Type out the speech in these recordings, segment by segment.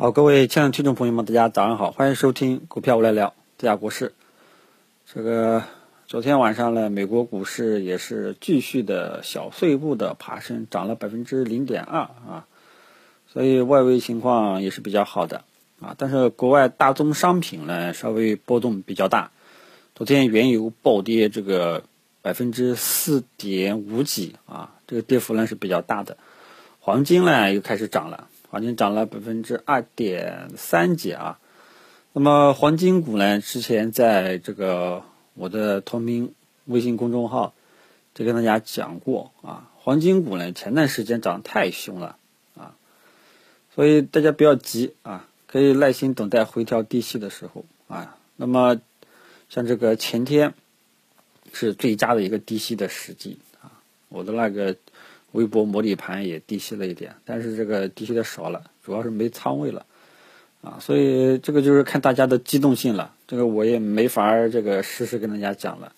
好，各位亲爱的听众朋友们，大家早上好，欢迎收听股票我来聊，这家股市。这个昨天晚上呢，美国股市也是继续的小碎步的爬升，涨了百分之零点二啊，所以外围情况也是比较好的啊。但是国外大宗商品呢，稍微波动比较大。昨天原油暴跌这个百分之四点五几啊，这个跌幅呢是比较大的。黄金呢又开始涨了。黄金涨了百分之二点三几啊，那么黄金股呢？之前在这个我的同名微信公众号就跟大家讲过啊，黄金股呢前段时间涨太凶了啊，所以大家不要急啊，可以耐心等待回调低吸的时候啊。那么像这个前天是最佳的一个低吸的时机啊，我的那个。微博模拟盘也低吸了一点，但是这个低吸的少了，主要是没仓位了，啊，所以这个就是看大家的机动性了，这个我也没法这个实时跟大家讲了，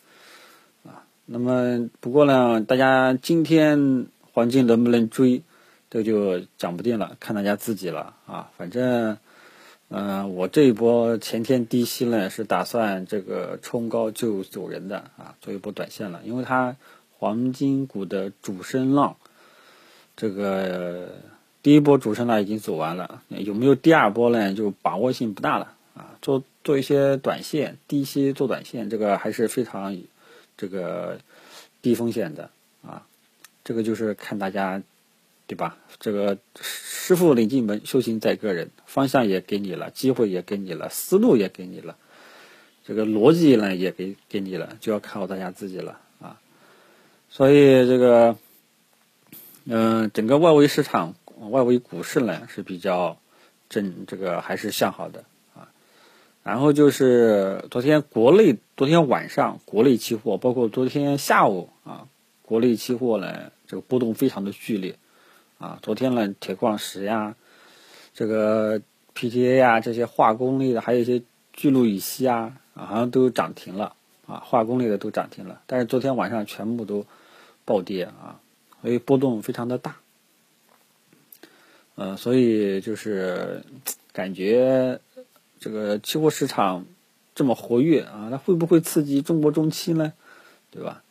啊，那么不过呢，大家今天黄金能不能追，这就讲不定了，看大家自己了啊，反正，嗯，我这一波前天低吸呢是打算这个冲高就走人的啊，做一波短线了，因为它。黄金股的主升浪，这个第一波主升浪已经走完了，有没有第二波呢？就把握性不大了啊。做做一些短线，低吸做短线，这个还是非常这个低风险的啊。这个就是看大家，对吧？这个师傅领进门，修行在个人，方向也给你了，机会也给你了，思路也给你了，这个逻辑呢也给给你了，就要看好大家自己了。所以这个，嗯，整个外围市场、外围股市呢是比较正，这个还是向好的啊。然后就是昨天国内，昨天晚上国内期货，包括昨天下午啊，国内期货呢这个波动非常的剧烈啊。昨天呢，铁矿石呀，这个 PTA 呀，这些化工类的，还有一些聚氯乙烯啊，好像都涨停了啊，化工类的都涨停了。但是昨天晚上全部都。暴跌啊，所以波动非常的大，呃，所以就是感觉这个期货市场这么活跃啊，那会不会刺激中国中期呢？对吧？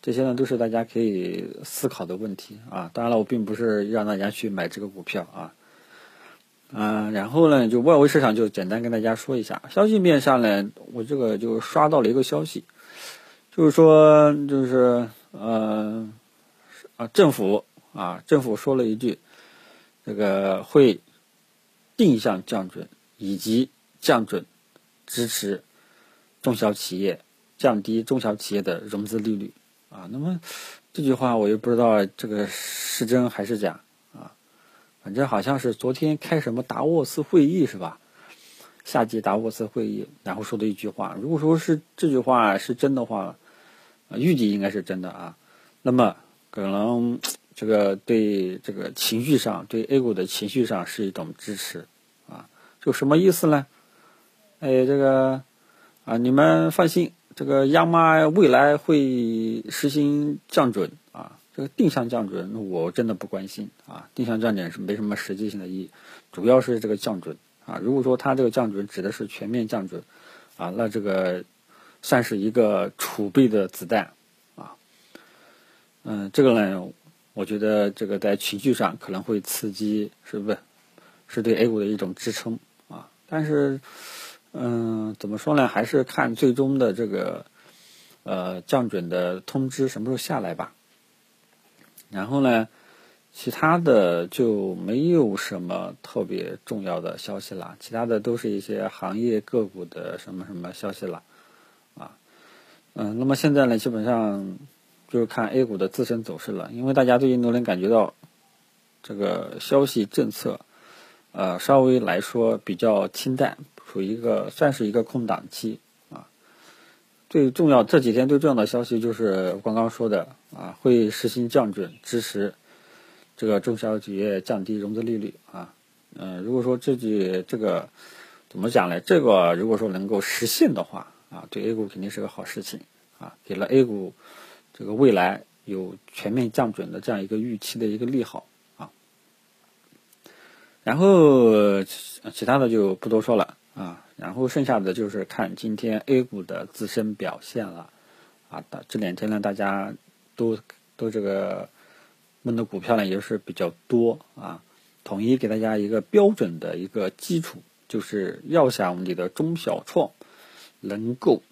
这些呢都是大家可以思考的问题啊。当然了，我并不是让大家去买这个股票啊，嗯，然后呢，就外围市场就简单跟大家说一下，消息面上呢，我这个就刷到了一个消息，就是说就是。呃，啊，政府啊，政府说了一句，这个会定向降准以及降准支持中小企业，降低中小企业的融资利率啊。那么这句话我又不知道这个是真还是假啊。反正好像是昨天开什么达沃斯会议是吧？夏季达沃斯会议，然后说的一句话。如果说是这句话是真的话。啊，预计应该是真的啊，那么可能这个对这个情绪上，对 A 股的情绪上是一种支持啊，就什么意思呢？哎，这个啊，你们放心，这个央妈未来会实行降准啊，这个定向降准我真的不关心啊，定向降准是没什么实际性的意义，主要是这个降准啊，如果说它这个降准指的是全面降准啊，那这个。算是一个储备的子弹，啊，嗯，这个呢，我觉得这个在情绪上可能会刺激，是不是？是对 A 股的一种支撑啊。但是，嗯，怎么说呢？还是看最终的这个呃降准的通知什么时候下来吧。然后呢，其他的就没有什么特别重要的消息了，其他的都是一些行业个股的什么什么消息了。嗯，那么现在呢，基本上就是看 A 股的自身走势了，因为大家最近都能感觉到这个消息政策，呃，稍微来说比较清淡，处于一个算是一个空档期啊。最重要这几天最重要的消息就是刚刚说的啊，会实行降准，支持这个中小企业降低融资利率啊。嗯，如果说这句这个怎么讲呢？这个如果说能够实现的话。啊，对 A 股肯定是个好事情啊，给了 A 股这个未来有全面降准的这样一个预期的一个利好啊。然后，其他的就不多说了啊。然后剩下的就是看今天 A 股的自身表现了啊。这两天呢，大家都都这个问的股票呢也是比较多啊。统一给大家一个标准的一个基础，就是要想你的中小创能够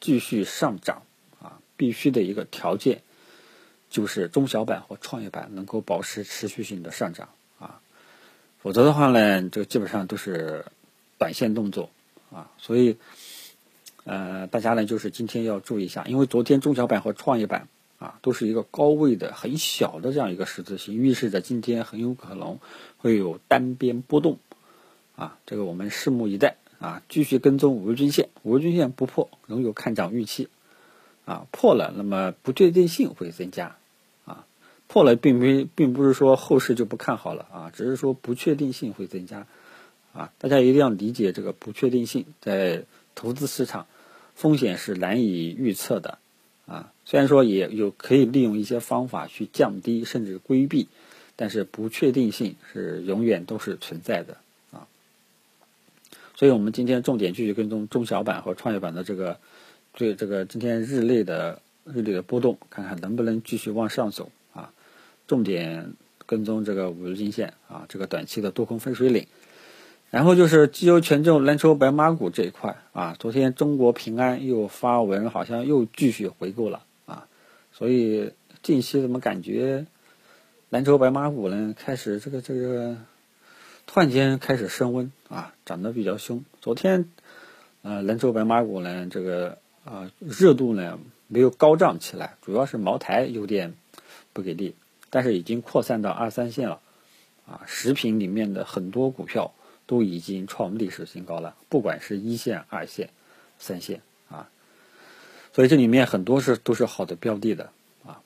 继续上涨啊，必须的一个条件就是中小板和创业板能够保持持续性的上涨啊，否则的话呢，这基本上都是短线动作啊，所以呃，大家呢就是今天要注意一下，因为昨天中小板和创业板。啊，都是一个高位的很小的这样一个十字星，预示着今天很有可能会有单边波动。啊，这个我们拭目以待。啊，继续跟踪五日均线，五日均线不破，仍有看涨预期。啊，破了，那么不确定性会增加。啊，破了，并没并不是说后市就不看好了啊，只是说不确定性会增加。啊，大家一定要理解这个不确定性，在投资市场，风险是难以预测的。啊，虽然说也有可以利用一些方法去降低甚至规避，但是不确定性是永远都是存在的。所以我们今天重点继续跟踪中小板和创业板的这个对这个今天日内的日内的波动，看看能不能继续往上走啊。重点跟踪这个五日均线啊，这个短期的多空分水岭。然后就是绩优权重蓝筹白马股这一块啊，昨天中国平安又发文，好像又继续回购了啊，所以近期怎么感觉蓝筹白马股呢开始这个这个突然间开始升温啊，涨得比较凶。昨天呃蓝筹白马股呢这个啊热度呢没有高涨起来，主要是茅台有点不给力，但是已经扩散到二三线了啊，食品里面的很多股票。都已经创历史新高了，不管是一线、二线、三线啊，所以这里面很多是都是好的标的的啊。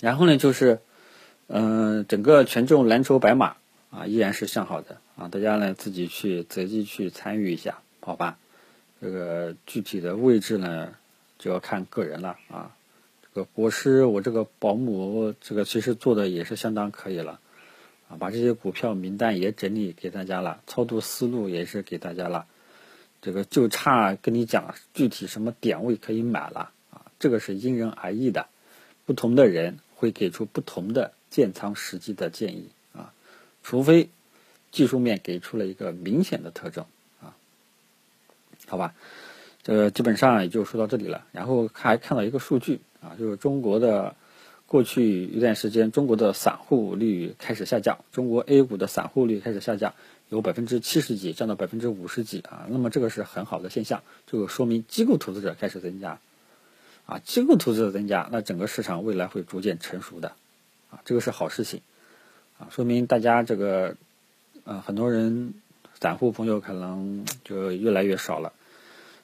然后呢，就是嗯，整个权重蓝筹白马啊，依然是向好的啊，大家呢自己去择机去参与一下，好吧？这个具体的位置呢，就要看个人了啊。这个国师，我这个保姆，这个其实做的也是相当可以了。啊，把这些股票名单也整理给大家了，操作思路也是给大家了，这个就差跟你讲具体什么点位可以买了啊，这个是因人而异的，不同的人会给出不同的建仓时机的建议，除非技术面给出了一个明显的特征啊，好吧，这基本上也就说到这里了，然后还看到一个数据啊，就是中国的。过去一段时间，中国的散户率开始下降，中国 A 股的散户率开始下降，有百分之七十几降到百分之五十几啊。那么这个是很好的现象，就说明机构投资者开始增加，啊，机构投资者增加，那整个市场未来会逐渐成熟的，啊，这个是好事情，啊，说明大家这个，呃，很多人散户朋友可能就越来越少了。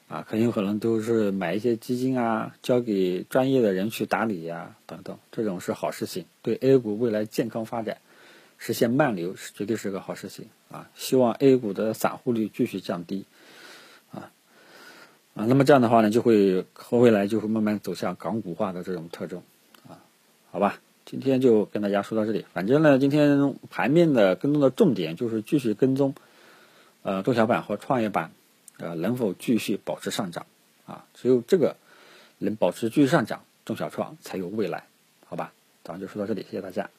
啊，很有可能都是买一些基金啊，交给专业的人去打理呀，等等，这种是好事情，对 A 股未来健康发展，实现慢牛是绝对是个好事情啊！希望 A 股的散户率继续降低，啊啊，那么这样的话呢，就会和未来就会慢慢走向港股化的这种特征，啊，好吧，今天就跟大家说到这里，反正呢，今天盘面的跟踪的重点就是继续跟踪，呃，中小板和创业板。呃，能否继续保持上涨？啊，只有这个能保持继续上涨，中小创才有未来，好吧？咱们就说到这里，谢谢大家。